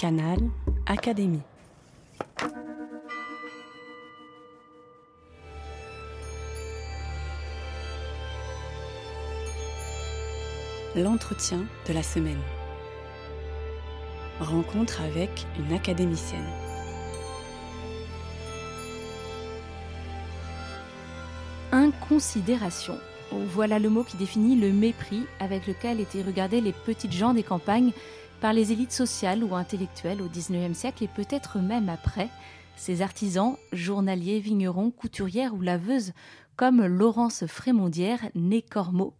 Canal Académie. L'entretien de la semaine. Rencontre avec une académicienne. Inconsidération. Voilà le mot qui définit le mépris avec lequel étaient regardées les petites gens des campagnes par les élites sociales ou intellectuelles au XIXe siècle et peut-être même après. Ces artisans, journaliers, vignerons, couturières ou laveuses, comme Laurence Frémondière, née Cormot.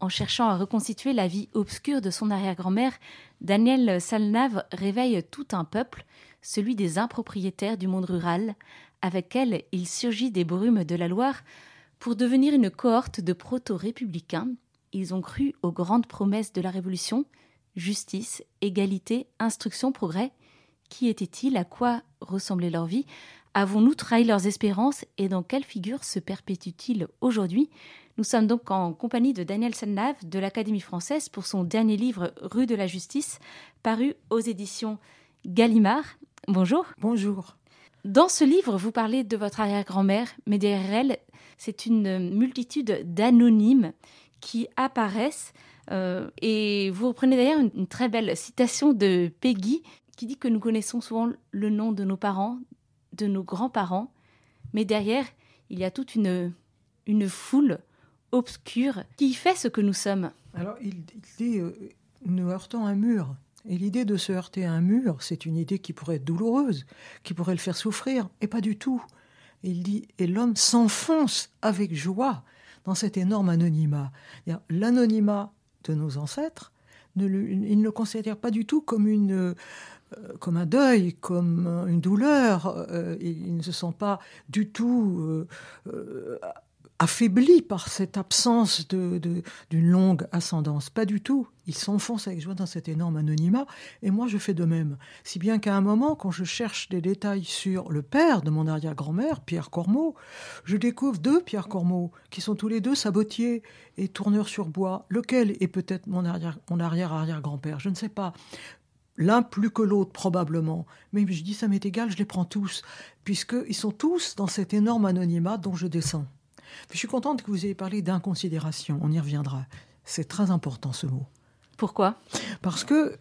En cherchant à reconstituer la vie obscure de son arrière-grand-mère, Daniel Salnave réveille tout un peuple, celui des impropriétaires du monde rural. Avec elle, il surgit des brumes de la Loire pour devenir une cohorte de proto-républicains. Ils ont cru aux grandes promesses de la Révolution justice, égalité, instruction, progrès. Qui étaient-ils À quoi ressemblait leur vie? Avons-nous trahi leurs espérances? Et dans quelle figure se perpétuent-ils aujourd'hui? Nous sommes donc en compagnie de Daniel Salnave de l'Académie française pour son dernier livre Rue de la justice, paru aux éditions Gallimard. Bonjour. Bonjour. Dans ce livre, vous parlez de votre arrière-grand-mère, mais derrière elle, c'est une multitude d'anonymes qui apparaissent. Euh, et vous reprenez d'ailleurs une, très belle citation de Peggy qui dit que nous connaissons souvent le nom de nos parents, de nos grands-parents, mais derrière, il y a toute une, une foule obscure qui fait ce que nous sommes. Alors, il, dit euh, nous heurtons un mur. Et l'idée de se heurter à un mur, c'est une idée qui pourrait être douloureuse, qui pourrait le faire souffrir, et pas du tout. Il dit, et l'homme s'enfonce avec joie dans cet énorme anonymat. L'anonymat nos ancêtres, ne le, ils ne le considèrent pas du tout comme, une, euh, comme un deuil, comme une douleur. Euh, ils ne se sentent pas du tout euh, affaiblis par cette absence d'une de, d'une longue ascendance. Pas du tout. Ils s'enfoncent avec joie dans cet énorme anonymat. Et moi, je fais de même. Si bien qu'à un moment, quand je cherche des détails sur le père de mon arrière-grand-mère, Pierre Cormot, je découvre deux Pierre Cormot, qui sont tous les deux sabotiers et tourneurs sur bois. Lequel est peut-être mon arrière-arrière-grand-père? Je ne sais pas l'un plus que l'autre probablement. Mais je dis ça m'est égal, je les prends tous, puisqu'ils sont tous dans cet énorme anonymat dont je descends. Je suis contente que vous ayez parlé d'inconsidération. On y reviendra. C'est très important ce mot. Pourquoi? Parce que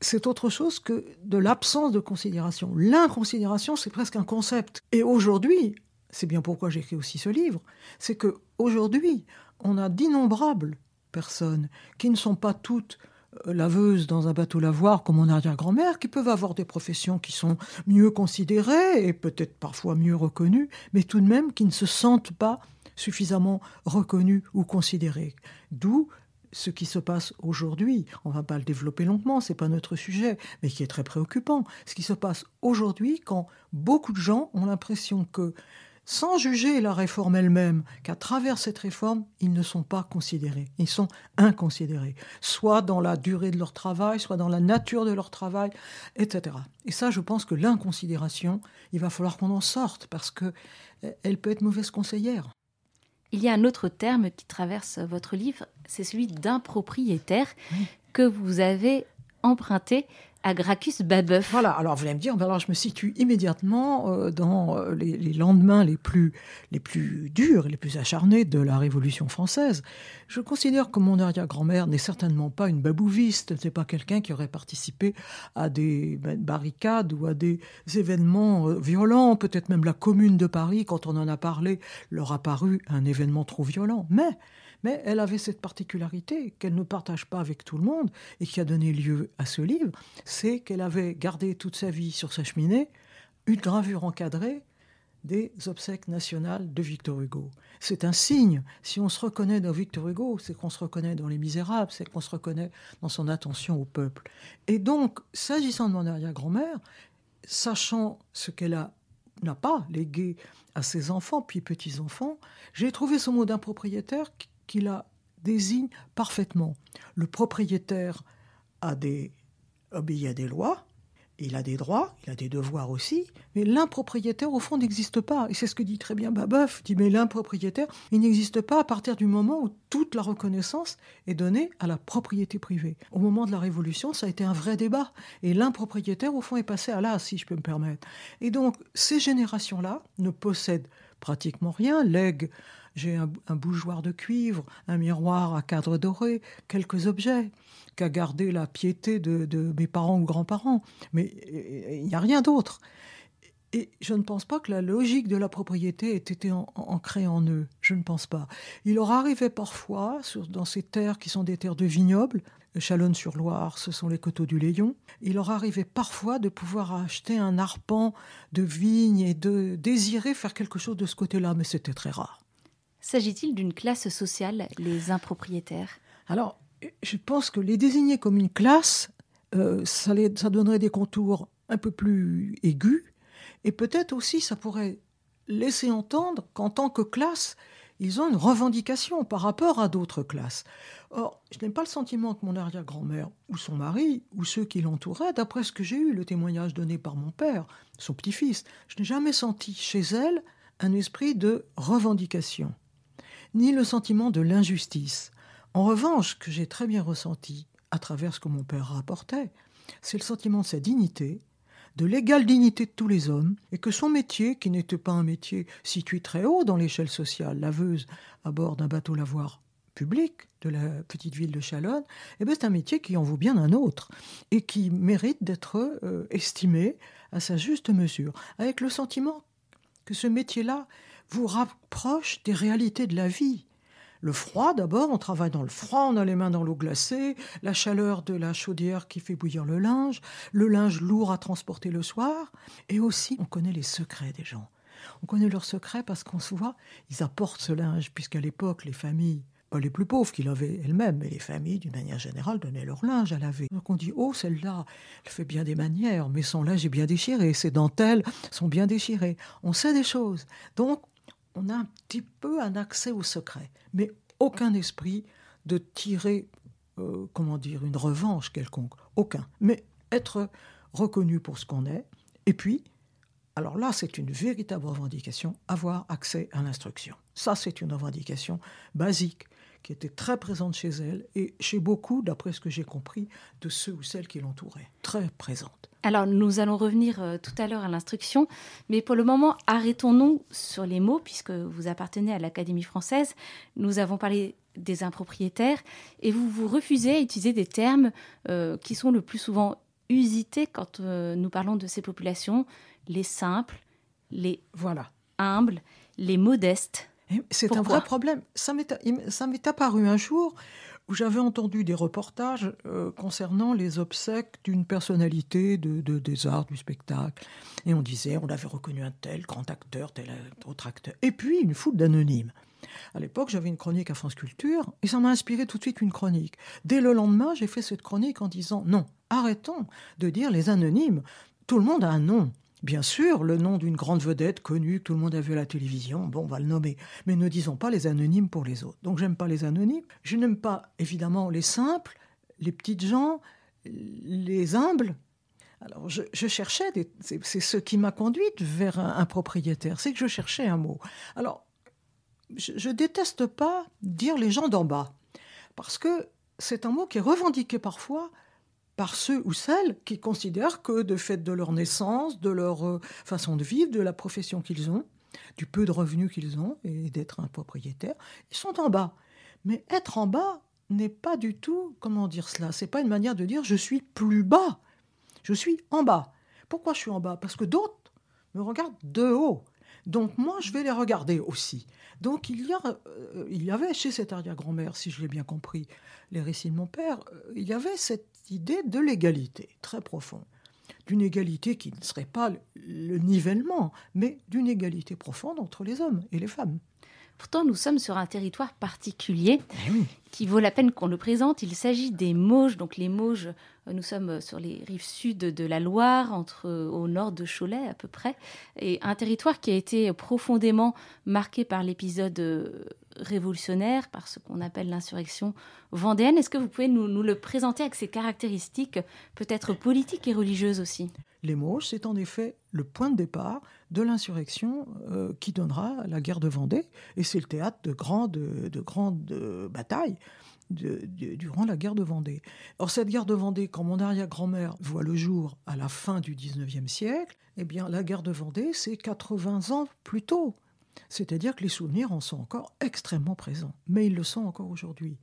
c'est autre chose que de l'absence de considération. L'inconsidération, c'est presque un concept. Et aujourd'hui, c'est bien pourquoi j'écris aussi ce livre, c'est que aujourd'hui, on a d'innombrables personnes qui ne sont pas toutes laveuses dans un bateau lavoir comme mon arrière-grand-mère, qui peuvent avoir des professions qui sont mieux considérées et peut-être parfois mieux reconnues, mais tout de même qui ne se sentent pas suffisamment reconnues ou considérées. D'où ce qui se passe aujourd'hui, on va pas le développer longuement, c'est pas notre sujet, mais qui est très préoccupant. Ce qui se passe aujourd'hui quand beaucoup de gens ont l'impression que sans juger la réforme elle-même, qu'à travers cette réforme, ils ne sont pas considérés, ils sont inconsidérés, soit dans la durée de leur travail, soit dans la nature de leur travail, etc. Et ça, je pense que l'inconsidération, il va falloir qu'on en sorte, parce que eh, elle peut être mauvaise conseillère. Il y a un autre terme qui traverse votre livre, c'est celui d'impropriétaire que vous avez emprunté à Gracchus Babeuf. Voilà, alors vous allez me dire, ben alors je me situe immédiatement euh, dans euh, les, lendemains les plus, les plus durs, les plus acharnés de la Révolution française. Je considère que mon arrière-grand-mère n'est certainement pas une babouviste, n'est pas quelqu'un qui aurait participé à des ben, barricades ou à des événements euh, violents, peut-être même la Commune de Paris, quand on en a parlé, leur a paru un événement trop violent. Mais mais elle avait cette particularité qu'elle ne partage pas avec tout le monde et qui a donné lieu à ce livre, c'est qu'elle avait gardé toute sa vie sur sa cheminée une gravure encadrée des obsèques nationales de Victor Hugo. C'est un signe. Si on se reconnaît dans Victor Hugo, c'est qu'on se reconnaît dans Les Misérables, c'est qu'on se reconnaît dans son attention au peuple. Et donc, s'agissant de mon arrière-grand-mère, sachant ce qu'elle n'a pas légué à ses enfants puis petits-enfants, j'ai trouvé ce mot d'impropriétaire qui la désigne parfaitement. Le propriétaire a des, obéit à des lois, il a des droits, il a des devoirs aussi, mais l'impropriétaire, au fond, n'existe pas. Et c'est ce que dit très bien Babeuf, dit, mais l'impropriétaire, il n'existe pas à partir du moment où toute la reconnaissance est donnée à la propriété privée. Au moment de la Révolution, ça a été un vrai débat. Et l'impropriétaire, au fond, est passé à là, si je peux me permettre. Et donc, ces générations-là ne possèdent pratiquement rien, lèguent j'ai un, bougeoir de cuivre, un miroir à cadre doré, quelques objets qu'a gardé la piété de, mes parents ou grands-parents. Mais il n'y a rien d'autre. Et je ne pense pas que la logique de la propriété ait été ancrée en eux. Je ne pense pas. Il leur arrivait parfois, dans ces terres qui sont des terres de vignobles, Chalonne-sur-Loire, ce sont les coteaux du Léon, il leur arrivait parfois de pouvoir acheter un arpent de vigne et de désirer faire quelque chose de ce côté-là, mais c'était très rare. S'agit-il d'une classe sociale, les impropriétaires? Alors, je pense que les désigner comme une classe, euh, ça, ça donnerait des contours un peu plus aigus, et peut-être aussi ça pourrait laisser entendre qu'en tant que classe, ils ont une revendication par rapport à d'autres classes. Or, je n'ai pas le sentiment que mon arrière-grand-mère, ou son mari, ou ceux qui l'entouraient, d'après ce que j'ai eu, le témoignage donné par mon père, son petit-fils, je n'ai jamais senti chez elle un esprit de revendication ni le sentiment de l'injustice. En revanche, que j'ai très bien ressenti à travers ce que mon père rapportait, c'est le sentiment de sa dignité, de l'égale dignité de tous les hommes, et que son métier, qui n'était pas un métier situé très haut dans l'échelle sociale, laveuse à bord d'un bateau lavoir public de la petite ville de Chalonne, eh ben, c'est un métier qui en vaut bien un autre et qui mérite d'être euh, estimé à sa juste mesure, avec le sentiment que ce métier-là vous rapproche des réalités de la vie. Le froid, d'abord, on travaille dans le froid, on a les mains dans l'eau glacée, la chaleur de la chaudière qui fait bouillir le linge, le linge lourd à transporter le soir, et aussi on connaît les secrets des gens. On connaît leurs secrets parce qu'on se voit, ils apportent ce linge, puisqu'à l'époque, les familles pas les plus pauvres qu'il avait elles-mêmes, mais les familles, d'une manière générale, donnaient leur linge à laver. Donc on dit, oh, celle-là, elle fait bien des manières, mais son linge est bien déchiré, ses dentelles sont bien déchirées. On sait des choses. Donc on a un petit peu un accès au secret, mais aucun esprit de tirer, euh, comment dire, une revanche quelconque. Aucun. Mais être reconnu pour ce qu'on est, et puis, alors là, c'est une véritable revendication, avoir accès à l'instruction. Ça, c'est une revendication basique qui était très présente chez elle et chez beaucoup, d'après ce que j'ai compris, de ceux ou celles qui l'entouraient. Très présente. Alors, nous allons revenir euh, tout à l'heure à l'instruction, mais pour le moment, arrêtons-nous sur les mots, puisque vous appartenez à l'Académie française. Nous avons parlé des impropriétaires, et vous vous refusez à utiliser des termes euh, qui sont le plus souvent usités quand euh, nous parlons de ces populations, les simples, les voilà. humbles, les modestes. C'est un vrai problème. Ça m'est apparu un jour où j'avais entendu des reportages euh, concernant les obsèques d'une personnalité de, des arts du spectacle. Et on disait, on avait reconnu un tel grand acteur, tel autre acteur. Et puis une foule d'anonymes. À l'époque, j'avais une chronique à France Culture et ça m'a inspiré tout de suite une chronique. Dès le lendemain, j'ai fait cette chronique en disant non, arrêtons de dire les anonymes. Tout le monde a un nom. Bien sûr, le nom d'une grande vedette connue que tout le monde a vu à la télévision, bon, on va le nommer. Mais ne disons pas les anonymes pour les autres. Donc j'aime pas les anonymes. Je n'aime pas, évidemment, les simples, les petites gens, les humbles. Alors je, cherchais, c'est ce qui m'a conduite vers un, propriétaire, c'est que je cherchais un mot. Alors, je, je déteste pas dire les gens d'en bas, parce que c'est un mot qui est revendiqué parfois par ceux ou celles qui considèrent que, de fait de leur naissance, de leur euh, façon de vivre, de la profession qu'ils ont, du peu de revenus qu'ils ont et d'être un propriétaire, ils sont en bas. Mais être en bas n'est pas du tout, comment dire cela, c'est pas une manière de dire je suis plus bas, je suis en bas. Pourquoi je suis en bas? Parce que d'autres me regardent de haut. Donc moi, je vais les regarder aussi. Donc il y, a, euh, il y avait chez cette arrière-grand-mère, si je l'ai bien compris, les récits de mon père, euh, il y avait cette idée de l'égalité très profonde. D'une égalité qui ne serait pas le nivellement, mais d'une égalité profonde entre les hommes et les femmes. Pourtant, nous sommes sur un territoire particulier eh qui vaut la peine qu'on le présente. Il s'agit des Mauges, donc les Mauges Nous sommes sur les rives sud de la Loire, entre, au nord de Cholet à peu près, et un territoire qui a été profondément marqué par l'épisode révolutionnaire, par ce qu'on appelle l'insurrection vendéenne. Est-ce que vous pouvez nous, le présenter avec ses caractéristiques peut-être politiques et religieuses aussi? Les Mauges, c'est en effet le point de départ de l'insurrection euh, qui donnera la guerre de Vendée, et c'est le théâtre de grandes, de grandes batailles. Durant la guerre de Vendée. Or, cette guerre de Vendée, quand mon arrière-grand-mère voit le jour à la fin du 19e siècle, eh bien, la guerre de Vendée, c'est 80 ans plus tôt. C'est-à-dire que les souvenirs en sont encore extrêmement présents, mais ils le sont encore aujourd'hui.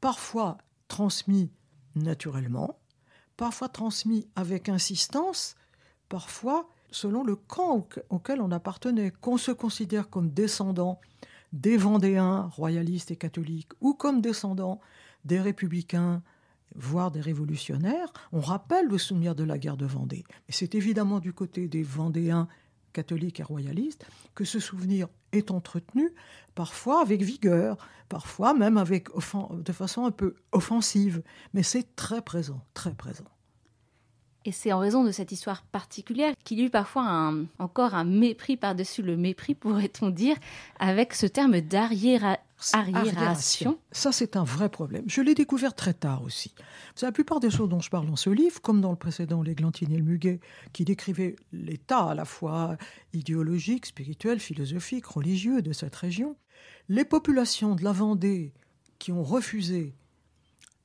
Parfois transmis naturellement, parfois transmis avec insistance, parfois selon le camp auquel on appartenait, qu'on se considère comme descendant des Vendéens royalistes et catholiques ou comme descendant des républicains, voire des révolutionnaires, on rappelle le souvenir de la guerre de Vendée. C'est évidemment du côté des Vendéens catholique et royaliste, que ce souvenir est entretenu, parfois avec vigueur, parfois même avec de façon un peu offensive, mais c'est très présent, très présent. Et c'est en raison de cette histoire particulière qu'il y a eu parfois encore un mépris par-dessus le mépris, pourrait-on dire, avec ce terme d'arriération. Ça, c'est un vrai problème. Je l'ai découvert très tard aussi. La plupart des choses dont je parle dans ce livre, comme dans le précédent L'Églantine et le Muguet, qui décrivait l'état à la fois idéologique, spirituel, philosophique, religieux de cette région. Les populations de la Vendée qui ont refusé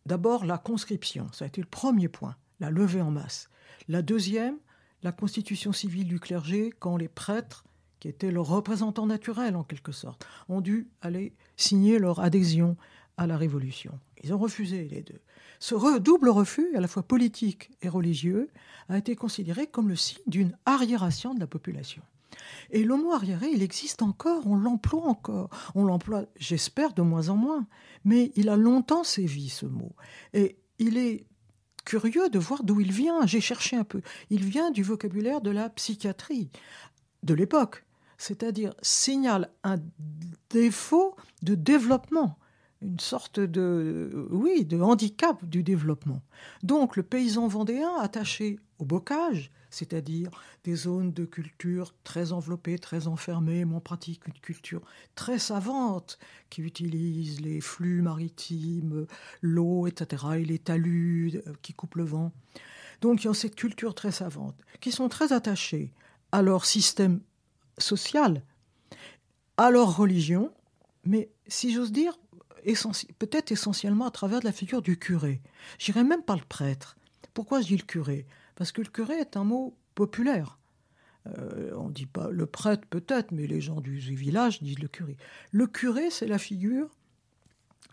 d'abord la conscription, ça a été le premier point la levée en masse. La deuxième, la constitution civile du clergé, quand les prêtres, qui étaient leurs représentants naturels en quelque sorte, ont dû aller signer leur adhésion à la Révolution. Ils ont refusé les deux. Ce double refus, à la fois politique et religieux, a été considéré comme le signe d'une arriération de la population. Et le mot arriéré, il existe encore, on l'emploie encore. On l'emploie, j'espère, de moins en moins. Mais il a longtemps sévi, ce mot. Et il est curieux de voir d'où il vient. J'ai cherché un peu. Il vient du vocabulaire de la psychiatrie de l'époque, c'est-à-dire signale un défaut de développement, une sorte de, oui, de handicap du développement. Donc le paysan vendéen attaché au bocage, c'est-à-dire des zones de culture très enveloppées, très enfermées, mais on pratique une culture très savante qui utilise les flux maritimes, l'eau, etc., et les talus euh, qui coupent le vent. Donc, ils ont cette culture très savante, qui sont très attachés à leur système social, à leur religion, mais si j'ose dire, peut-être essentiellement à travers la figure du curé. J'irai même pas le prêtre. Pourquoi je dis le curé? Parce que le curé est un mot populaire. Euh, on ne dit pas le prêtre peut-être, mais les gens du village disent le curé. Le curé, c'est la figure,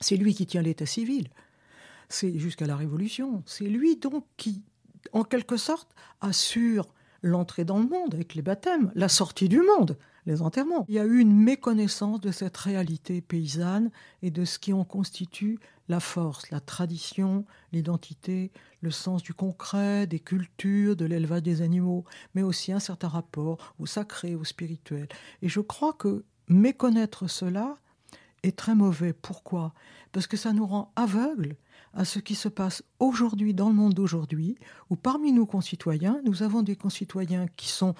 c'est lui qui tient l'état civil. C'est jusqu'à la Révolution. C'est lui donc qui, en quelque sorte, assure l'entrée dans le monde avec les baptêmes, la sortie du monde les enterrements. Il y a eu une méconnaissance de cette réalité paysanne et de ce qui en constitue la force, la tradition, l'identité, le sens du concret, des cultures, de l'élevage des animaux, mais aussi un certain rapport au sacré, au spirituel. Et je crois que méconnaître cela est très mauvais. Pourquoi? Parce que ça nous rend aveugles à ce qui se passe aujourd'hui dans le monde d'aujourd'hui, où parmi nos concitoyens, nous avons des concitoyens qui sont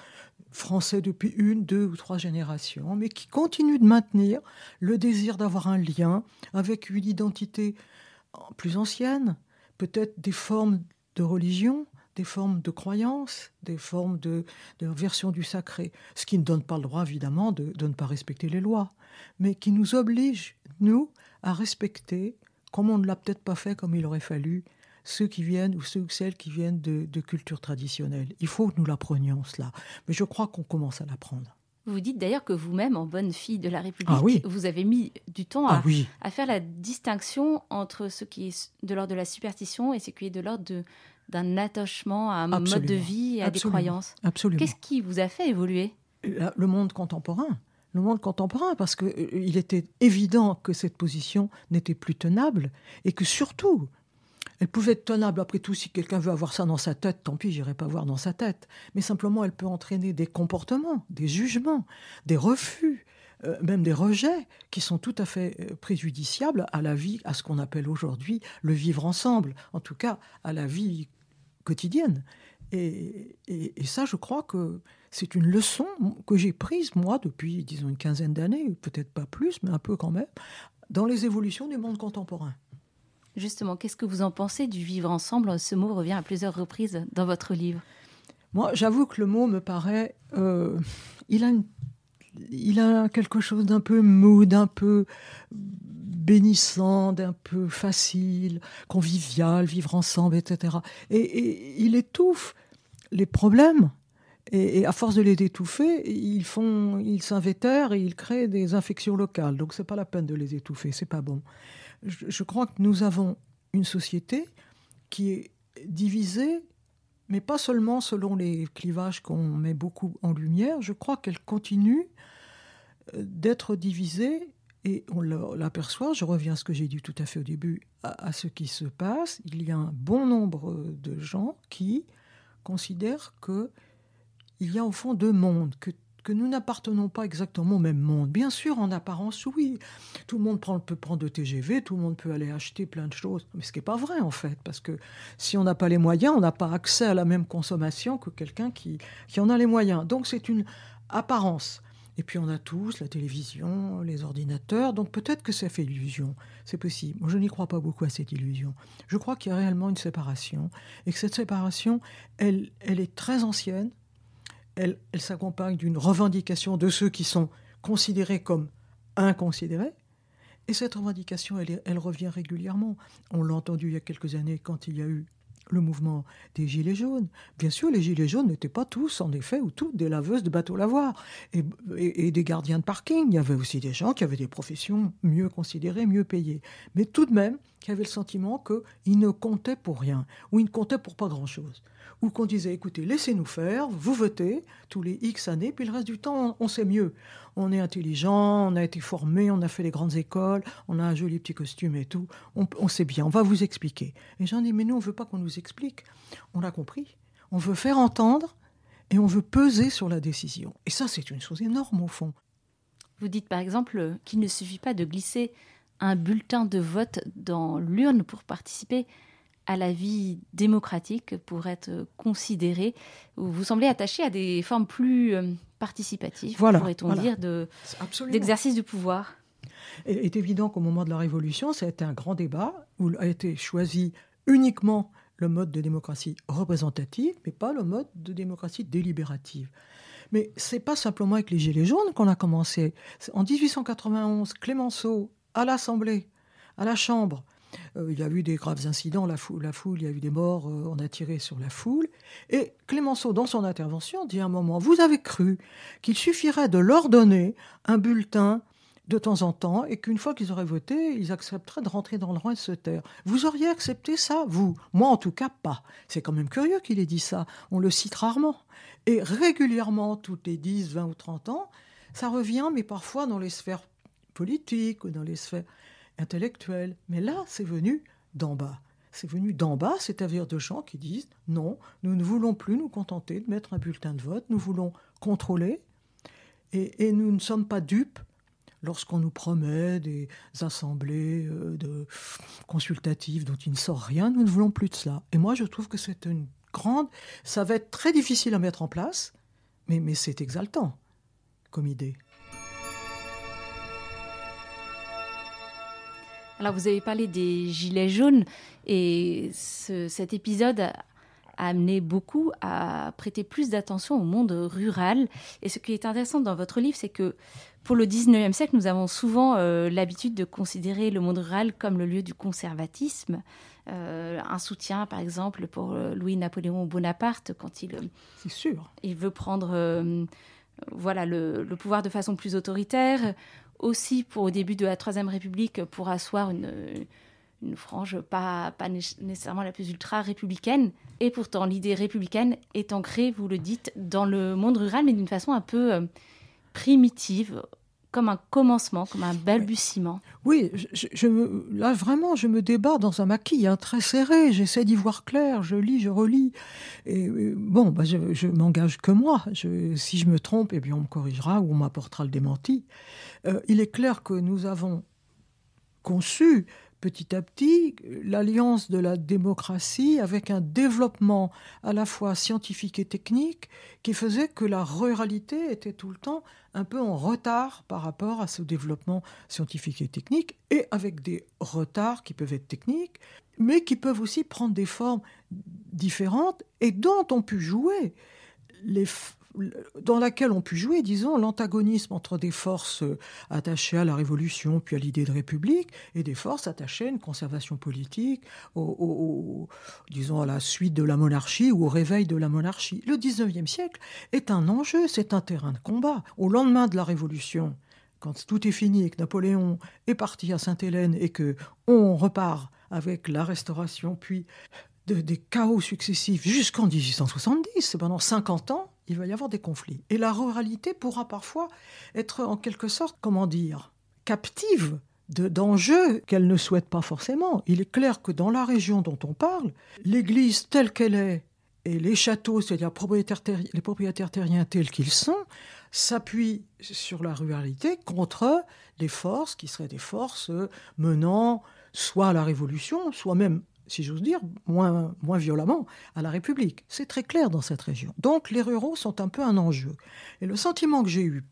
français depuis une, deux ou trois générations, mais qui continuent de maintenir le désir d'avoir un lien avec une identité plus ancienne, peut-être des formes de religion, des formes de croyance, des formes de, version du sacré, ce qui ne donne pas le droit évidemment de, de ne pas respecter les lois, mais qui nous oblige, nous, à respecter, comme on ne l'a peut-être pas fait comme il aurait fallu, ceux qui viennent ou ceux ou celles qui viennent de, de cultures traditionnelles. Il faut que nous l'apprenions cela. Mais je crois qu'on commence à l'apprendre. Vous dites d'ailleurs que vous-même, en bonne fille de la République, ah vous avez mis du temps à, ah à, faire la distinction entre ce qui est de l'ordre de la superstition et ce qui est de l'ordre d'un attachement à un mode de vie et à des croyances. Absolument. Qu'est-ce qui vous a fait évoluer? Le monde contemporain. Le monde contemporain, parce qu'il euh, était évident que cette position n'était plus tenable et que surtout, elle pouvait être tenable, après tout, si quelqu'un veut avoir ça dans sa tête, tant pis, j'irai pas voir dans sa tête. Mais simplement, elle peut entraîner des comportements, des jugements, des refus, euh, même des rejets qui sont tout à fait euh, préjudiciables à la vie, à ce qu'on appelle aujourd'hui le vivre ensemble, en tout cas à la vie quotidienne. Et, et, ça, je crois que c'est une leçon que j'ai prise, moi, depuis, disons, une quinzaine d'années, peut-être pas plus, mais un peu quand même, dans les évolutions du monde contemporain. Justement, qu'est-ce que vous en pensez du vivre ensemble? Ce mot revient à plusieurs reprises dans votre livre. Moi, j'avoue que le mot me paraît... Euh, il a il a quelque chose d'un peu mou, d'un peu bénissant, d'un peu facile, convivial, vivre ensemble, etc. Et, il étouffe les problèmes. Et, à force de les étouffer, ils font, ils s'invétèrent et ils créent des infections locales. Donc c'est pas la peine de les étouffer, c'est pas bon. Je crois que nous avons une société qui est divisée mais pas seulement selon les clivages qu'on met beaucoup en lumière, je crois qu'elle continue euh, d'être divisée, et on l'aperçoit, je reviens à ce que j'ai dit tout à fait au début, à, ce qui se passe, il y a un bon nombre de gens qui considèrent qu'il y a au fond deux mondes, que que nous n'appartenons pas exactement au même monde. Bien sûr, en apparence, oui. Tout le monde peut prendre de TGV, tout le monde peut aller acheter plein de choses. Mais ce qui n'est pas vrai, en fait, parce que si on n'a pas les moyens, on n'a pas accès à la même consommation que quelqu'un qui, qui en a les moyens. Donc c'est une apparence. Et puis on a tous la télévision, les ordinateurs, donc peut-être que ça fait illusion, c'est possible. Moi je n'y crois pas beaucoup à cette illusion. Je crois qu'il y a réellement une séparation, et que cette séparation, elle, elle est très ancienne, elle, s'accompagne d'une revendication de ceux qui sont considérés comme inconsidérés. Et cette revendication, elle, revient régulièrement. On l'a entendu il y a quelques années quand il y a eu le mouvement des Gilets jaunes. Bien sûr, les Gilets jaunes n'étaient pas tous, en effet, ou toutes des laveuses de bateaux lavoirs et, des gardiens de parking. Il y avait aussi des gens qui avaient des professions mieux considérées, mieux payées. Mais tout de même, qui avaient le sentiment qu'ils ne comptaient pour rien, ou ils ne comptaient pour pas grand-chose ou qu'on disait écoutez, laissez-nous faire, vous votez tous les X années, puis le reste du temps, on, sait mieux. On est intelligent, on a été formé, on a fait les grandes écoles, on a un joli petit costume et tout, on, sait bien, on va vous expliquer. Et j'en dis mais nous, on ne veut pas qu'on nous explique, on l'a compris. On veut faire entendre et on veut peser sur la décision. Et ça, c'est une chose énorme au fond. Vous dites par exemple qu'il ne suffit pas de glisser un bulletin de vote dans l'urne pour participer à la vie démocratique pour être considéré Vous semblez attaché à des formes plus euh, participatives, pourrait-on dire, d'exercice du pouvoir. Il est évident qu'au moment de la Révolution, ça a été un grand débat où a été choisi uniquement le mode de démocratie représentative, mais pas le mode de démocratie délibérative. Mais c'est pas simplement avec les Gilets jaunes qu'on a commencé. En 1891, Clémenceau, à l'Assemblée, à la Chambre, euh, il y a eu des graves incidents, la foule, la foule, il y a eu des morts, euh, on a tiré sur la foule. Et Clémenceau, dans son intervention, dit à un moment, vous avez cru qu'il suffirait de leur donner un bulletin de temps en temps et qu'une fois qu'ils auraient voté, ils accepteraient de rentrer dans le rang et de se taire. Vous auriez accepté ça, vous? Moi, en tout cas, pas. C'est quand même curieux qu'il ait dit ça. On le cite rarement. Et régulièrement, toutes les 10, 20 ou 30 ans, ça revient, mais parfois dans les sphères politiques ou dans les sphères intellectuel. Mais là, c'est venu d'en bas. C'est venu d'en bas, c'est-à-dire de gens qui disent non, nous ne voulons plus nous contenter de mettre un bulletin de vote, nous voulons contrôler et, nous ne sommes pas dupes lorsqu'on nous promet des assemblées euh, consultatives dont il ne sort rien, nous ne voulons plus de cela. Et moi, je trouve que c'est une grande. Ça va être très difficile à mettre en place, mais c'est exaltant comme idée. Alors vous avez parlé des gilets jaunes et cet épisode a amené beaucoup à prêter plus d'attention au monde rural. Et ce qui est intéressant dans votre livre, c'est que pour le 19e siècle, nous avons souvent euh, l'habitude de considérer le monde rural comme le lieu du conservatisme. Euh, un soutien, par exemple, pour euh, Louis-Napoléon Bonaparte, quand il, sûr. il veut prendre voilà, le, le, pouvoir de façon plus autoritaire, aussi pour au début de la Troisième République pour asseoir une, une frange pas, pas nécessairement la plus ultra républicaine. Et pourtant, l'idée républicaine est ancrée, vous le dites, dans le monde rural, mais d'une façon un peu euh, primitive. Comme un commencement, comme un balbutiement. Oui, je, là vraiment, je me débat dans un maquis hein, très serré. J'essaie d'y voir clair. Je lis, je relis. Et, bon, bah, je, je m'engage que moi. si je me trompe, eh bien, on me corrigera ou on m'apportera le démenti. Euh, il est clair que nous avons conçu petit à petit l'alliance de la démocratie avec un développement à la fois scientifique et technique qui faisait que la ruralité était tout le temps un peu en retard par rapport à ce développement scientifique et technique et avec des retards qui peuvent être techniques mais qui peuvent aussi prendre des formes différentes et dont on pu jouer les, dans laquelle on pu jouer, disons, l'antagonisme entre des forces euh, attachées à la Révolution, puis à l'idée de République, et des forces attachées à une conservation politique, disons, à la suite de la monarchie ou au réveil de la monarchie. Le 19e siècle est un enjeu, c'est un terrain de combat. Au lendemain de la Révolution, quand tout est fini et que Napoléon est parti à Sainte-Hélène et que on repart avec la Restauration, puis des chaos successifs jusqu'en 1870, pendant 50 ans, il va y avoir des conflits. Et la ruralité pourra parfois être en quelque sorte, comment dire, captive d'enjeux qu'elle ne souhaite pas forcément. Il est clair que dans la région dont on parle, l'Église telle qu'elle est et les châteaux, c'est-à-dire les propriétaires terriens tels qu'ils sont, s'appuient sur la ruralité contre des forces qui seraient des forces menant soit à la révolution, soit même si j'ose dire, moins, moins violemment à la République. C'est très clair dans cette région. Donc les ruraux sont un peu un enjeu. Et le sentiment que j'ai eu,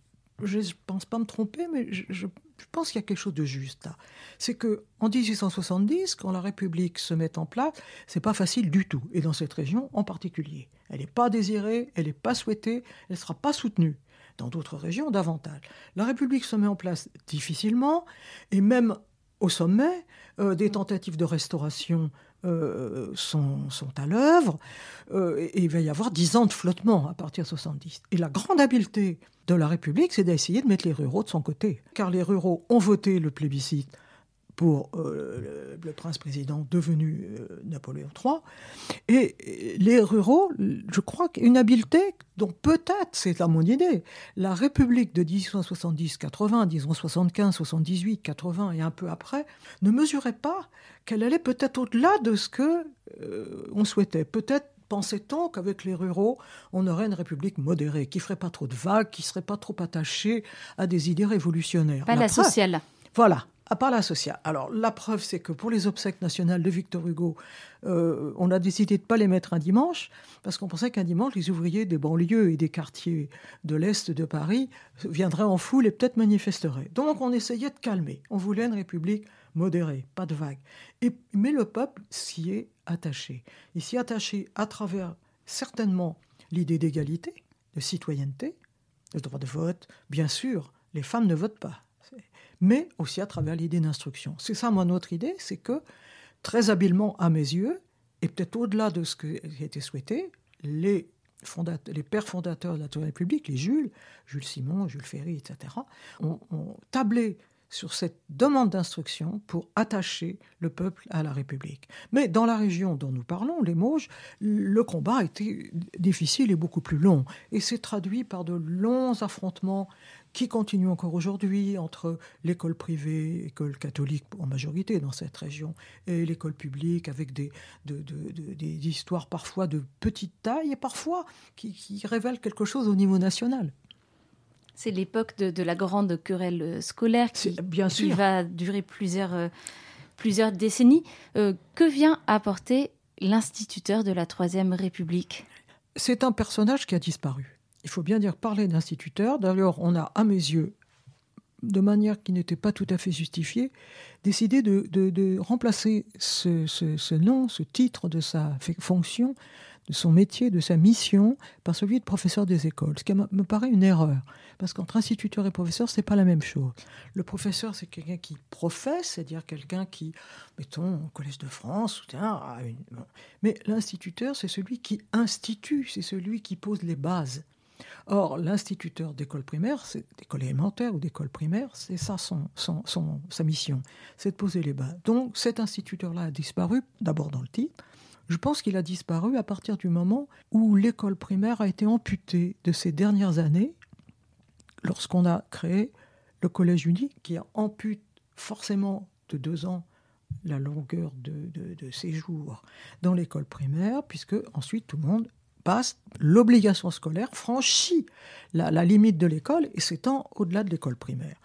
je ne pense pas me tromper, mais je, pense qu'il y a quelque chose de juste là. C'est que en 1870, quand la République se met en place, c'est pas facile du tout, et dans cette région en particulier. Elle n'est pas désirée, elle n'est pas souhaitée, elle ne sera pas soutenue. Dans d'autres régions, davantage. La République se met en place difficilement, et même au sommet, euh, des tentatives de restauration euh, sont, à l'œuvre, euh, et, il va y avoir dix ans de flottement à partir de 70. Et la grande habileté de la République, c'est d'essayer de mettre les ruraux de son côté. Car les ruraux ont voté le plébiscite pour euh, le, prince-président devenu euh, Napoléon III. Et les ruraux, je crois qu'une habileté dont peut-être, c'est à mon idée, la République de 1870-80, disons 75, 78, 80 et un peu après, ne mesurait pas qu'elle allait peut-être au-delà de ce que euh, on souhaitait. Peut-être pensait-on qu'avec les ruraux, on aurait une république modérée, qui ferait pas trop de vagues, qui serait pas trop attachée à des idées révolutionnaires. Pas la sociale. Voilà, à part la sociale. Alors, la preuve, c'est que pour les obsèques nationales de Victor Hugo, euh, on a décidé de ne pas les mettre un dimanche, parce qu'on pensait qu'un dimanche, les ouvriers des banlieues et des quartiers de l'Est de Paris viendraient en foule et peut-être manifesteraient. Donc, on essayait de calmer. On voulait une république modérée, pas de vagues. Et, mais le peuple s'y est attaché. Il s'y est attaché à travers, certainement, l'idée d'égalité, de citoyenneté, le droit de vote. Bien sûr, les femmes ne votent pas mais aussi à travers l'idée d'instruction. C'est ça, mon autre idée, c'est que, très habilement à mes yeux, et peut-être au-delà de ce qui était souhaité, les, pères fondateurs de la République, les Jules, Jules Simon, Jules Ferry, etc., ont tablé sur cette demande d'instruction pour attacher le peuple à la République. Mais dans la région dont nous parlons, les Mauges, le combat été difficile et beaucoup plus long. Et c'est traduit par de longs affrontements qui continuent encore aujourd'hui entre l'école privée, l'école catholique en majorité dans cette région, et l'école publique, avec des, des histoires parfois de petite taille et parfois qui révèlent quelque chose au niveau national. C'est l'époque de, la grande querelle euh, scolaire qui, bien sûr. va durer plusieurs, euh, plusieurs décennies. Euh, que vient apporter l'instituteur de la Troisième République? C'est un personnage qui a disparu. Il faut bien dire parler d'instituteur. D'ailleurs, on a, à mes yeux, de manière qui n'était pas tout à fait justifiée, décidé de, remplacer ce, nom, ce titre de sa fonction de son métier, de sa mission, par celui de professeur des écoles. Ce qui me paraît une erreur, parce qu'entre instituteur et professeur, c'est pas la même chose. Le professeur, c'est quelqu'un qui professe, c'est-à-dire quelqu'un qui, mettons, au Collège de France, a une... mais l'instituteur, c'est celui qui institue, c'est celui qui pose les bases. Or, l'instituteur d'école primaire, d'école élémentaire ou d'école primaire, c'est ça son, sa mission, c'est de poser les bases. Donc, cet instituteur-là a disparu, d'abord dans le titre, je pense qu'il a disparu à partir du moment où l'école primaire a été amputée de ces dernières années, lorsqu'on a créé le collège unique qui ampute forcément de deux ans la longueur de, séjour dans l'école primaire, puisque ensuite tout le monde passe, l'obligation scolaire franchit la, la limite de l'école et s'étend au-delà de l'école primaire.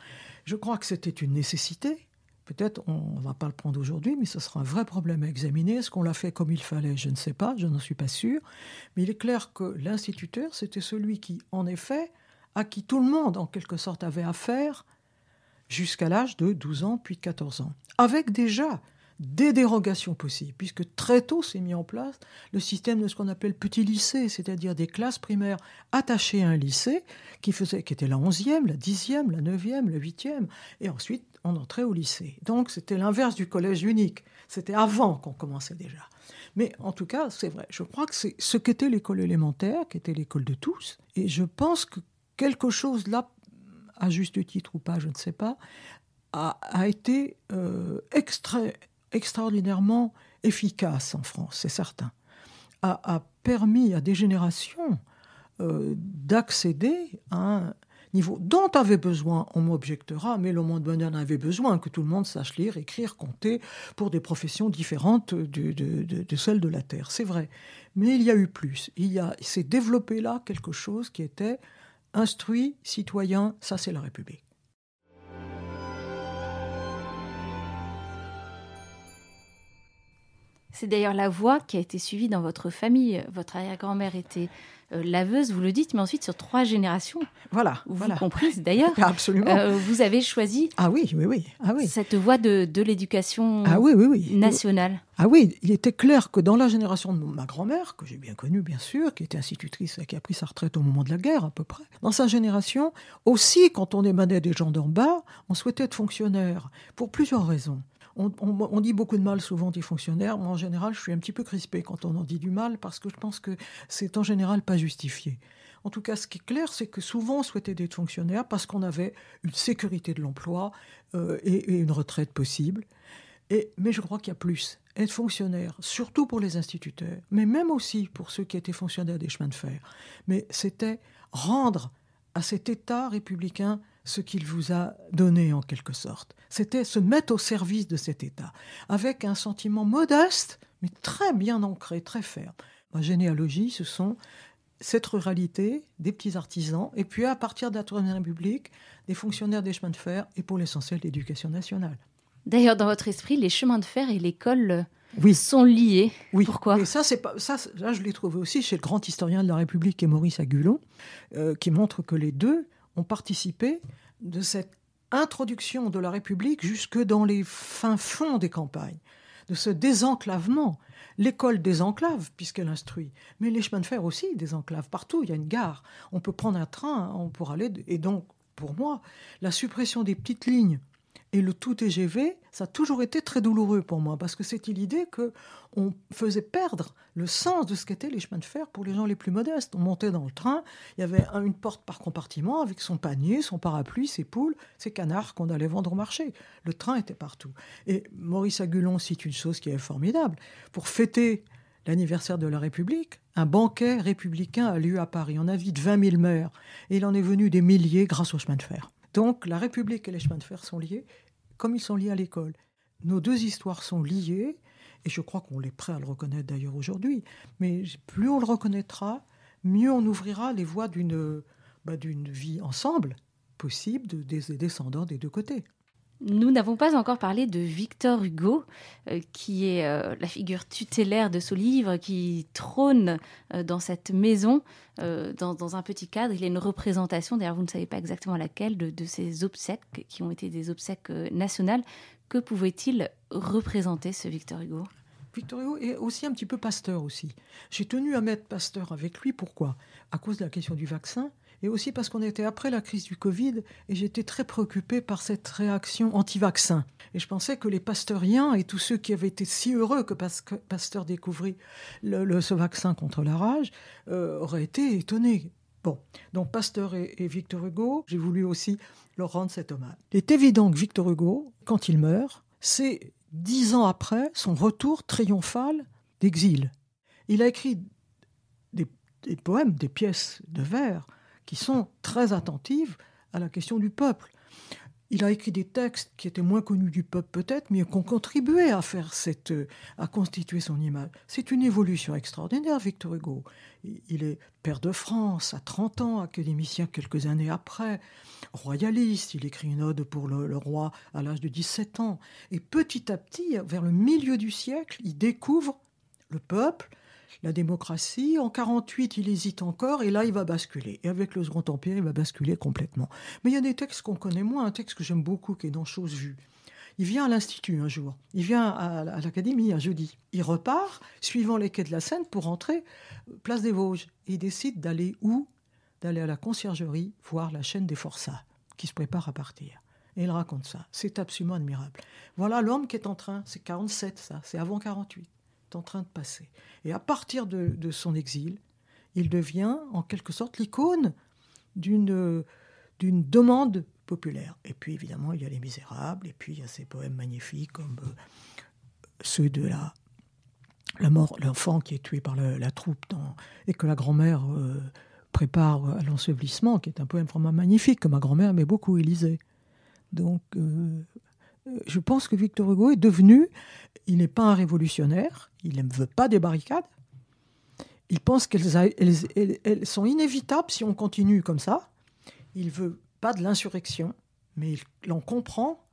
Je crois que c'était une nécessité. Peut-être on ne va pas le prendre aujourd'hui, mais ce sera un vrai problème à examiner. Est-ce qu'on l'a fait comme il fallait? Je ne sais pas, je n'en suis pas sûr. Mais il est clair que l'instituteur, c'était celui qui, en effet, à qui tout le monde, en quelque sorte, avait affaire jusqu'à l'âge de 12 ans, puis de 14 ans. Avec déjà des dérogations possibles, puisque très tôt s'est mis en place le système de ce qu'on appelle petit lycée, c'est-à-dire des classes primaires attachées à un lycée qui, faisait, qui était la 11e, la 10e, la 9e, la 8e, et ensuite on entrait au lycée. Donc c'était l'inverse du collège unique. C'était avant qu'on commençait déjà. Mais en tout cas, c'est vrai. Je crois que c'est ce qu'était l'école élémentaire, qui était l'école de tous. Et je pense que quelque chose là, à juste titre ou pas, je ne sais pas, a, été euh, extraordinairement efficace en France, c'est certain. A, permis à des générations euh, d'accéder à un niveau dont avait besoin, on m'objectera, mais le monde moderne avait besoin que tout le monde sache lire, écrire, compter pour des professions différentes de, de celles de la Terre. C'est vrai. Mais il y a eu plus. Il y a, s'est développé là quelque chose qui était instruit, citoyen, ça c'est la République. C'est d'ailleurs la voie qui a été suivie dans votre famille. Votre arrière-grand-mère était euh, laveuse, vous le dites, mais ensuite sur trois générations. Voilà, vous voilà. comprise d'ailleurs. Absolument. Euh, vous avez choisi. Ah oui, oui, oui. Ah oui. Cette voie de, de l'éducation ah oui, oui, oui. nationale. Ah oui, il était clair que dans la génération de ma grand-mère, que j'ai bien connue bien sûr, qui était institutrice et qui a pris sa retraite au moment de la guerre à peu près, dans sa génération, aussi quand on émanait des gens d'en bas, on souhaitait être fonctionnaire pour plusieurs raisons on, dit beaucoup de mal souvent des fonctionnaires. Moi, en général, je suis un petit peu crispé quand on en dit du mal parce que je pense que c'est en général pas justifié. En tout cas, ce qui est clair, c'est que souvent on souhaitait être fonctionnaire parce qu'on avait une sécurité de l'emploi euh, et, une retraite possible. Et, mais je crois qu'il y a plus. Être fonctionnaire, surtout pour les instituteurs, mais même aussi pour ceux qui étaient fonctionnaires des chemins de fer, mais c'était rendre à cet État républicain ce qu'il vous a donné en quelque sorte. C'était se mettre au service de cet État, avec un sentiment modeste, mais très bien ancré, très ferme. Ma généalogie, ce sont cette ruralité, des petits artisans, et puis à partir de la Troisième République, des fonctionnaires des chemins de fer, et pour l'essentiel, l'éducation nationale. D'ailleurs, dans votre esprit, les chemins de fer et l'école oui. sont liés. Oui. Pourquoi? Et ça, c'est pas ça. Là, je l'ai trouvé aussi chez le grand historien de la République, et Maurice Agulon, euh, qui montre que les deux ont participé de cette introduction de la République jusque dans les fins fonds des campagnes, de ce désenclavement. L'école désenclave puisqu'elle instruit, mais les chemins de fer aussi désenclavent. Partout, il y a une gare. On peut prendre un train pour aller. Et donc, pour moi, la suppression des petites lignes et le tout TGV, ça a toujours été très douloureux pour moi, parce que c'était l'idée que on faisait perdre le sens de ce qu'étaient les chemins de fer pour les gens les plus modestes. On montait dans le train, il y avait une porte par compartiment avec son panier, son parapluie, ses poules, ses canards qu'on allait vendre au marché. Le train était partout. Et Maurice Agulon cite une chose qui est formidable. Pour fêter l'anniversaire de la République, un banquet républicain a lieu à Paris. On invite 20 000 maires et il en est venu des milliers grâce aux chemins de fer. Donc la République et les chemins de fer sont liés, comme ils sont liés à l'école. Nos deux histoires sont liées, et je crois qu'on est prêt à le reconnaître d'ailleurs aujourd'hui, mais plus on le reconnaîtra, mieux on ouvrira les voies d'une bah, vie ensemble possible des descendants des deux côtés. Nous n'avons pas encore parlé de Victor Hugo, euh, qui est euh, la figure tutélaire de ce livre, qui trône euh, dans cette maison, dans, un petit cadre. Il y a une représentation, d'ailleurs vous ne savez pas exactement laquelle, de, de ces obsèques, qui ont été des obsèques nationales. Que pouvait-il représenter, ce Victor Hugo? Victor Hugo est aussi un petit peu pasteur aussi. J'ai tenu à mettre pasteur avec lui. Pourquoi? À cause de la question du vaccin et aussi parce qu'on était après la crise du Covid et j'étais très préoccupée par cette réaction anti-vaccin. Et je pensais que les pasteuriens et tous ceux qui avaient été si heureux que Pasteur découvrit ce vaccin contre la rage euh, auraient été étonnés. Bon, donc Pasteur et, Victor Hugo, j'ai voulu aussi leur rendre cet hommage. Il est évident que Victor Hugo, quand il meurt, c'est dix ans après son retour triomphal d'exil. Il a écrit des, poèmes, des pièces de vers qui sont très attentives à la question du peuple. il a écrit des textes qui étaient moins connus du peuple peut-être, mais qui ont contribué à faire cette, à constituer son image. C'est une évolution extraordinaire, Victor Hugo. Il est père de France à 30 ans, académicien quelques années après, royaliste. Il écrit une ode pour le, le roi à l'âge de 17 ans. Et petit à petit, vers le milieu du siècle, il découvre le peuple, la démocratie. En 48, il hésite encore et là, il va basculer. Et avec le Second Empire, il va basculer complètement. Mais il y a des textes qu'on connaît moins. Un texte que j'aime beaucoup qui est dans Chose vue. Il vient à l'Institut un jour, il vient à l'Académie un jeudi. Il repart, suivant les quais de la Seine, pour rentrer place des Vosges. Et il décide d'aller où? D'aller à la conciergerie voir la chaîne des Forçats, qui se prépare à partir. Et il raconte ça. C'est absolument admirable. Voilà l'homme qui est en train, c'est 47 ça, c'est avant 48 en train de passer. Et à partir de, son exil, il devient en quelque sorte l'icône d'une demande populaire. Et puis évidemment, il y a Les Misérables, et puis il y a ces poèmes magnifiques comme euh, ceux de la, la mort, l'enfant qui est tué par la troupe et que la grand-mère euh, prépare à l'ensevelissement, qui est un poème vraiment magnifique que ma grand-mère aimait beaucoup, Élisée. Donc, euh, je pense que Victor Hugo est devenu, il n'est pas un révolutionnaire, il ne veut pas des barricades, il pense qu'elles elles, sont inévitables si on continue comme ça, il veut pas de l'insurrection, mais il, en comprend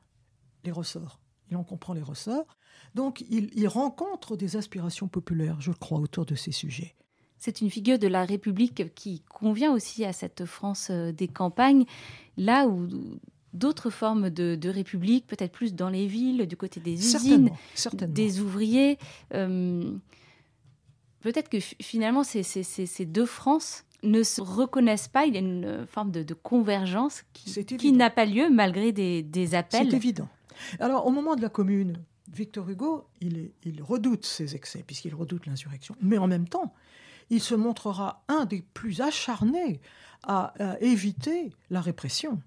les ressorts. Il en comprend les ressorts. Donc il, il rencontre des aspirations populaires, je crois, autour de ces sujets. C'est une figure de la République qui convient aussi à cette France euh, des campagnes, là où d'autres formes de, république, peut-être plus dans les villes, du côté des usines, des ouvriers. Euh, peut-être que finalement, ces, ces, deux France ne se reconnaissent pas. Il y a une forme de, convergence qui, qui n'a pas lieu malgré des, des appels. C'est évident. Alors, au moment de la Commune, Victor Hugo, il, il redoute ses excès, puisqu'il redoute l'insurrection. Mais en même temps, il se montrera un des plus acharnés à éviter la répression.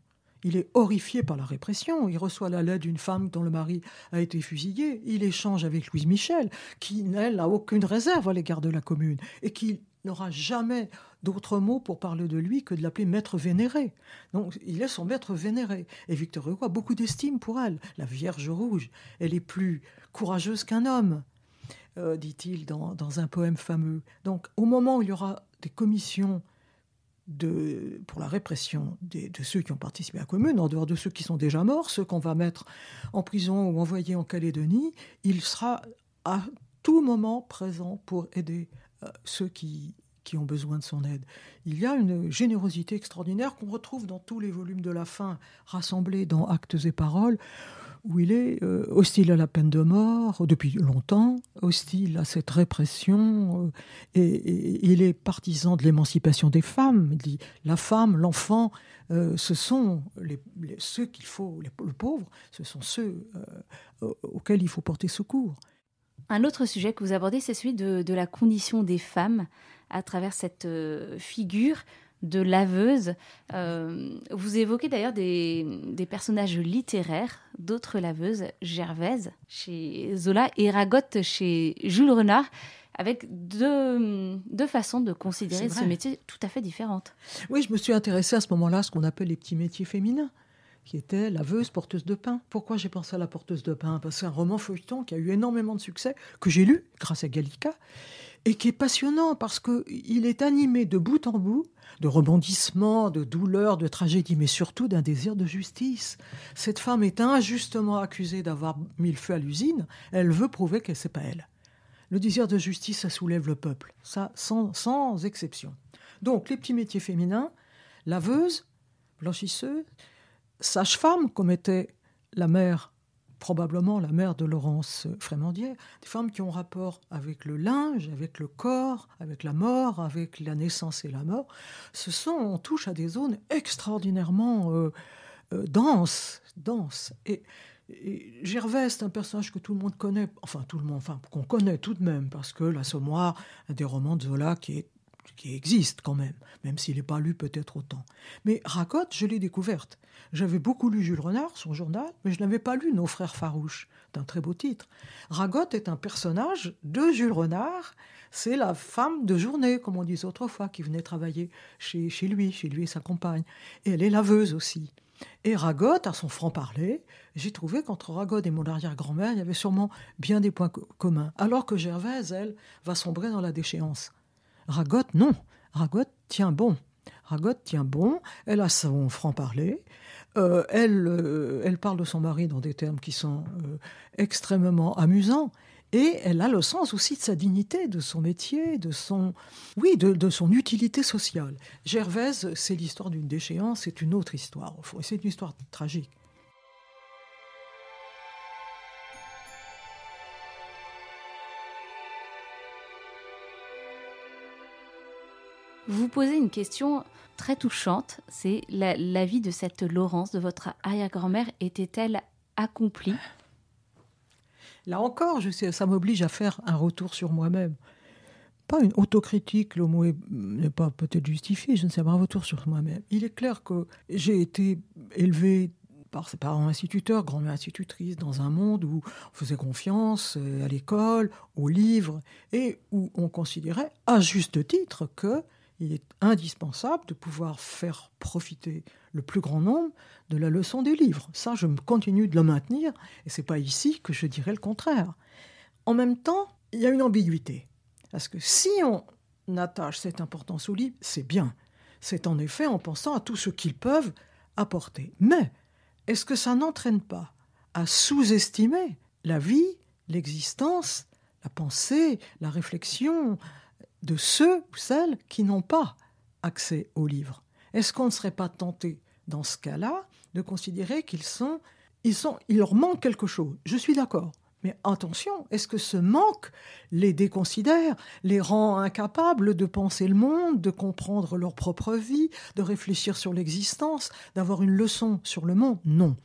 Il est horrifié par la répression. Il reçoit la lettre d'une femme dont le mari a été fusillé. Il échange avec Louise Michel, qui, elle, n'a aucune réserve à l'égard de la commune et qui n'aura jamais d'autre mot pour parler de lui que de l'appeler maître vénéré. Donc il est son maître vénéré. Et Victor Hugo a beaucoup d'estime pour elle. La Vierge Rouge, elle est plus courageuse qu'un homme, euh, dit-il dans, dans, un poème fameux. Donc au moment où il y aura des commissions pour la répression de ceux qui ont participé à la commune, en dehors de ceux qui sont déjà morts, ceux qu'on va mettre en prison ou envoyer en Calédonie, il sera à tout moment présent pour aider euh, ceux qui ont besoin de son aide. Il y a une générosité extraordinaire qu'on retrouve dans tous les volumes de la fin rassemblés dans Actes et Paroles, où il est euh, hostile à la peine de mort depuis longtemps, hostile à cette répression, euh, et, il est partisan de l'émancipation des femmes. Il dit la femme, l'enfant, euh, ce sont ceux qu'il faut, le pauvre, ce sont ceux auxquels il faut porter secours. Un autre sujet que vous abordez, c'est celui de, la condition des femmes à travers cette figure de laveuse. Euh, vous évoquez d'ailleurs des, personnages littéraires, d'autres laveuses, Gervaise chez Zola et Ragotte chez Jules Renard, avec deux, deux façons de considérer ce métier tout à fait différentes. Oui, je me suis intéressée à ce moment-là à ce qu'on appelle les petits métiers féminins qui était laveuse, porteuse de pain. Pourquoi j'ai pensé à la porteuse de pain? Parce que c'est un roman feuilleton qui a eu énormément de succès, que j'ai lu grâce à Gallica, et qui est passionnant parce qu'il est animé de bout en bout de rebondissements, de douleurs, de tragédies, mais surtout d'un désir de justice. Cette femme est injustement accusée d'avoir mis le feu à l'usine. Elle veut prouver que c'est pas elle. Le désir de justice, ça soulève le peuple, ça sans, sans exception. Donc les petits métiers féminins, laveuse, blanchisseuse, sage-femme, comme était la mère probablement la mère de Laurence Frémandier, des femmes qui ont rapport avec le linge, avec le corps, avec la mort, avec la naissance et la mort. Ce sont, on touche à des zones extraordinairement euh, euh, denses, denses. Et, Gervais, c'est un personnage que tout le monde connaît, enfin tout le monde, enfin qu'on connaît tout de même, parce que l'Assommoir, un des romans de Zola qui est qui existe quand même, même s'il n'est pas lu peut-être autant. Mais Racotte, je l'ai découverte. J'avais beaucoup lu Jules Renard, son journal, mais je n'avais pas lu Nos frères farouches, d'un très beau titre. Ragotte est un personnage de Jules Renard. C'est la femme de journée, comme on disait autrefois, qui venait travailler chez, chez lui, chez lui et sa compagne. Et elle est laveuse aussi. Et Ragotte, à son franc-parler, j'ai trouvé qu'entre Ragotte et mon arrière-grand-mère, il y avait sûrement bien des points communs. Alors que Gervaise, elle, va sombrer dans la déchéance. Ragotte, non. Ragotte tient bon. Ragotte tient bon, elle a son franc-parler, euh, elle, euh, elle parle de son mari dans des termes qui sont euh, extrêmement amusants. Et elle a le sens aussi de sa dignité, de son métier, de son, oui, de, son utilité sociale. Gervaise, c'est l'histoire d'une déchéance, c'est une autre histoire au fond, c'est une histoire tragique. Vous posez une question très touchante, c'est la, vie de cette Laurence, de votre arrière-grand-mère, était-elle accomplie? Là encore, je sais, ça m'oblige à faire un retour sur moi-même. Pas une autocritique, le mot n'est pas peut-être justifié, je ne sais pas, un retour sur moi-même. Il est clair que j'ai été élevé par ses parents instituteurs, grand-mère institutrice, dans un monde où on faisait confiance euh, à l'école, aux livres, et où on considérait, à juste titre, que il est indispensable de pouvoir faire profiter le plus grand nombre de la leçon des livres. Ça, je continue de le maintenir, et c'est pas ici que je dirais le contraire. En même temps, il y a une ambiguïté. Parce que si on attache cette importance aux livres, c'est bien. C'est en effet en pensant à tout ce qu'ils peuvent apporter. Mais est-ce que ça n'entraîne pas à sous-estimer la vie, l'existence, la pensée, la réflexion, de ceux ou celles qui n'ont pas accès aux livres. Est-ce qu'on ne serait pas tenté, dans ce cas-là, de considérer qu'ils sont, ils sont, il leur manque quelque chose? Je suis d'accord. Mais attention, est-ce que ce manque les déconsidère, les rend incapables de penser le monde, de comprendre leur propre vie, de réfléchir sur l'existence, d'avoir une leçon sur le monde? Non.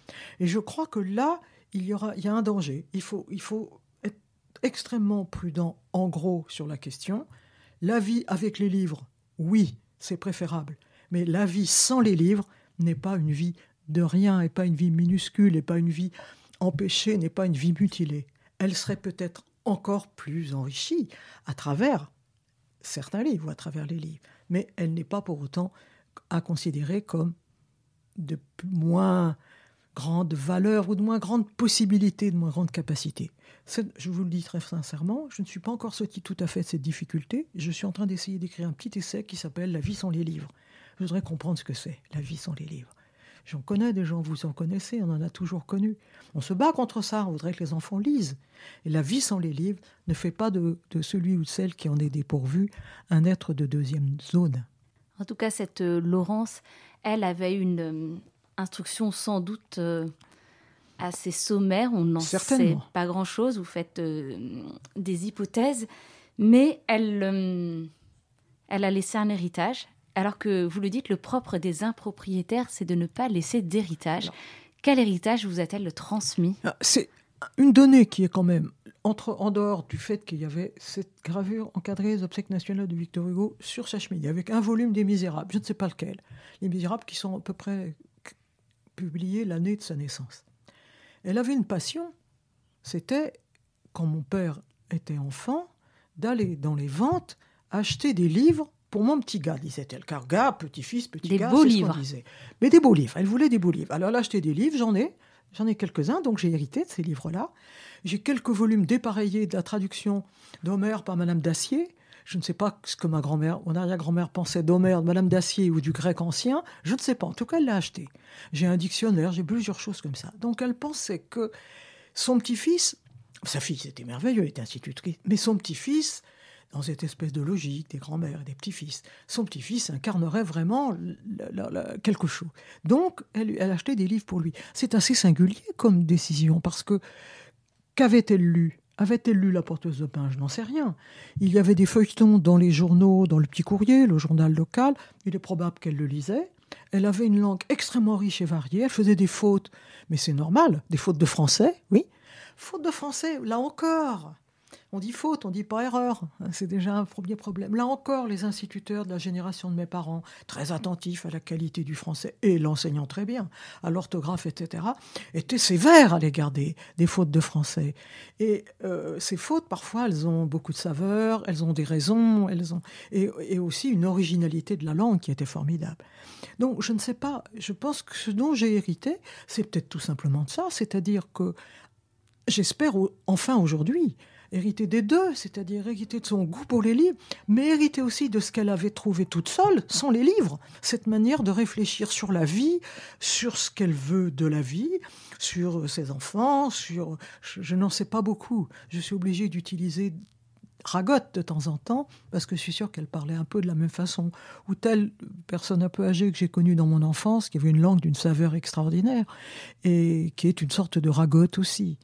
Et je crois que là, il y, aura, il y a un danger. Il faut, il faut être extrêmement prudent, en gros, sur la question. La vie avec les livres, oui, c'est préférable. Mais la vie sans les livres n'est pas une vie de rien, n'est pas une vie minuscule, n'est pas une vie empêchée, n'est pas une vie mutilée. Elle serait peut-être encore plus enrichie à travers certains livres, à travers les livres. Mais elle n'est pas pour autant à considérer comme de moins grande valeur ou de moins grande possibilité, de moins grande capacité. Je vous le dis très sincèrement, je ne suis pas encore sorti tout à fait de cette difficulté. Je suis en train d'essayer d'écrire un petit essai qui s'appelle La vie sans les livres. Je voudrais comprendre ce que c'est, la vie sans les livres. J'en connais des gens, vous en connaissez, on en a toujours connu. On se bat contre ça, on voudrait que les enfants lisent. Et la vie sans les livres ne fait pas de, de celui ou celle qui en est dépourvu un être de deuxième zone. En tout cas, cette euh, Laurence, elle avait une, euh, instruction sans doute euh, assez sommaire. On n'en sait pas grand-chose. Vous faites euh, des hypothèses. Mais elle, euh, elle a laissé un héritage. Alors que vous le dites, le propre des impropriétaires, c'est de ne pas laisser d'héritage. Quel héritage vous a-t-elle transmis? Ah, C'est une donnée qui est quand même entre, en dehors du fait qu'il y avait cette gravure encadrée des obsèques nationales de Victor Hugo sur sa cheminée, avec un volume des Misérables, je ne sais pas lequel. Les Misérables qui sont à peu près publié l'année de sa naissance. Elle avait une passion, c'était, quand mon père était enfant, d'aller dans les ventes acheter des livres pour mon petit gars, disait-elle. Car gars, petit-fils, petit des gars, beaux livres. Ce disait. Mais des beaux livres. Elle voulait des beaux livres. Alors elle a acheté des livres, j'en ai. J'en ai quelques-uns, donc j'ai hérité de ces livres-là. J'ai quelques volumes dépareillés de la traduction d'Homère par Madame Dacier. Je ne sais pas ce que ma grand-mère, mon arrière-grand-mère pensait d'Homère, de Madame d'Acier ou du grec ancien. Je ne sais pas. En tout cas, elle l'a acheté. J'ai un dictionnaire, j'ai plusieurs choses comme ça. Donc elle pensait que son petit-fils, sa fille c'était merveilleux, elle était institutrice, mais son petit-fils, dans cette espèce de logique des grands-mères et des petits-fils, son petit-fils incarnerait vraiment quelque chose. Donc elle, elle achetait des livres pour lui. C'est assez singulier comme décision parce que qu'avait-elle lu? Avait-elle lu La porteuse de pain Je n'en sais rien. Il y avait des feuilletons dans les journaux, dans le petit courrier, le journal local. Il est probable qu'elle le lisait. Elle avait une langue extrêmement riche et variée. Elle faisait des fautes, mais c'est normal, des fautes de français, oui. Fautes de français, là encore. On dit faute, on dit pas erreur. C'est déjà un premier problème. Là encore, les instituteurs de la génération de mes parents, très attentifs à la qualité du français et l'enseignant très bien, à l'orthographe, etc., étaient sévères à l'égard des, fautes de français. Et euh, ces fautes, parfois, elles ont beaucoup de saveur, elles ont des raisons, elles ont et aussi une originalité de la langue qui était formidable. Donc, je ne sais pas. Je pense que ce dont j'ai hérité, c'est peut-être tout simplement de ça, c'est-à-dire que j'espère enfin aujourd'hui hériter des deux, c'est-à-dire hériter de son goût pour les livres, mais hériter aussi de ce qu'elle avait trouvé toute seule, sans les livres. Cette manière de réfléchir sur la vie, sur ce qu'elle veut de la vie, sur ses enfants, sur... Je, n'en sais pas beaucoup. Je suis obligée d'utiliser ragotte de temps en temps, parce que je suis sûre qu'elle parlait un peu de la même façon. Ou telle personne un peu âgée que j'ai connue dans mon enfance, qui avait une langue d'une saveur extraordinaire, et qui est une sorte de ragotte aussi.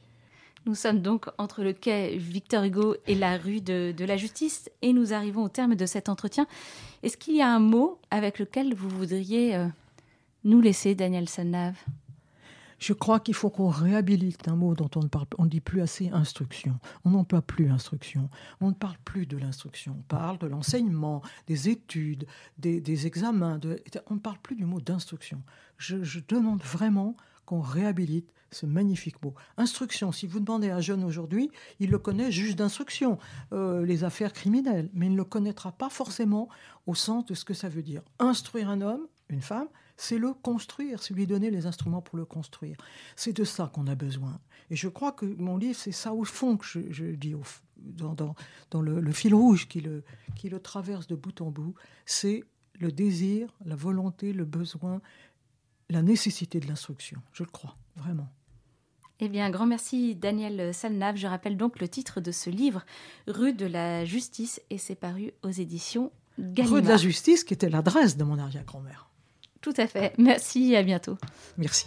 Nous sommes donc entre le quai Victor Hugo et la rue de, la Justice et nous arrivons au terme de cet entretien. Est-ce qu'il y a un mot avec lequel vous voudriez euh, nous laisser, Daniel Sanave je crois qu'il faut qu'on réhabilite un mot dont on ne parle, on dit plus assez instruction. On n'emploie plus instruction. On ne parle plus de l'instruction. On parle de l'enseignement, des études, des, examens. on ne parle plus du mot d'instruction. je demande vraiment qu'on réhabilite ce magnifique mot. Instruction, si vous demandez à un jeune aujourd'hui, il le connaît juste d'instruction, euh, les affaires criminelles, mais il ne le connaîtra pas forcément au sens de ce que ça veut dire. Instruire un homme, une femme, c'est le construire, c'est lui donner les instruments pour le construire. C'est de ça qu'on a besoin. Et je crois que mon livre, c'est ça au fond que je, dis, dans, dans, le, fil rouge qui le traverse de bout en bout, c'est le désir, la volonté, le besoin, la nécessité de l'instruction. Je le crois, vraiment. Eh bien, grand merci Daniel Salnave. Je rappelle donc le titre de ce livre, Rue de la Justice, et c'est paru aux éditions Gallimard. Rue de la Justice, qui était l'adresse de mon arrière-grand-mère. Tout à fait. Merci et à bientôt. Merci.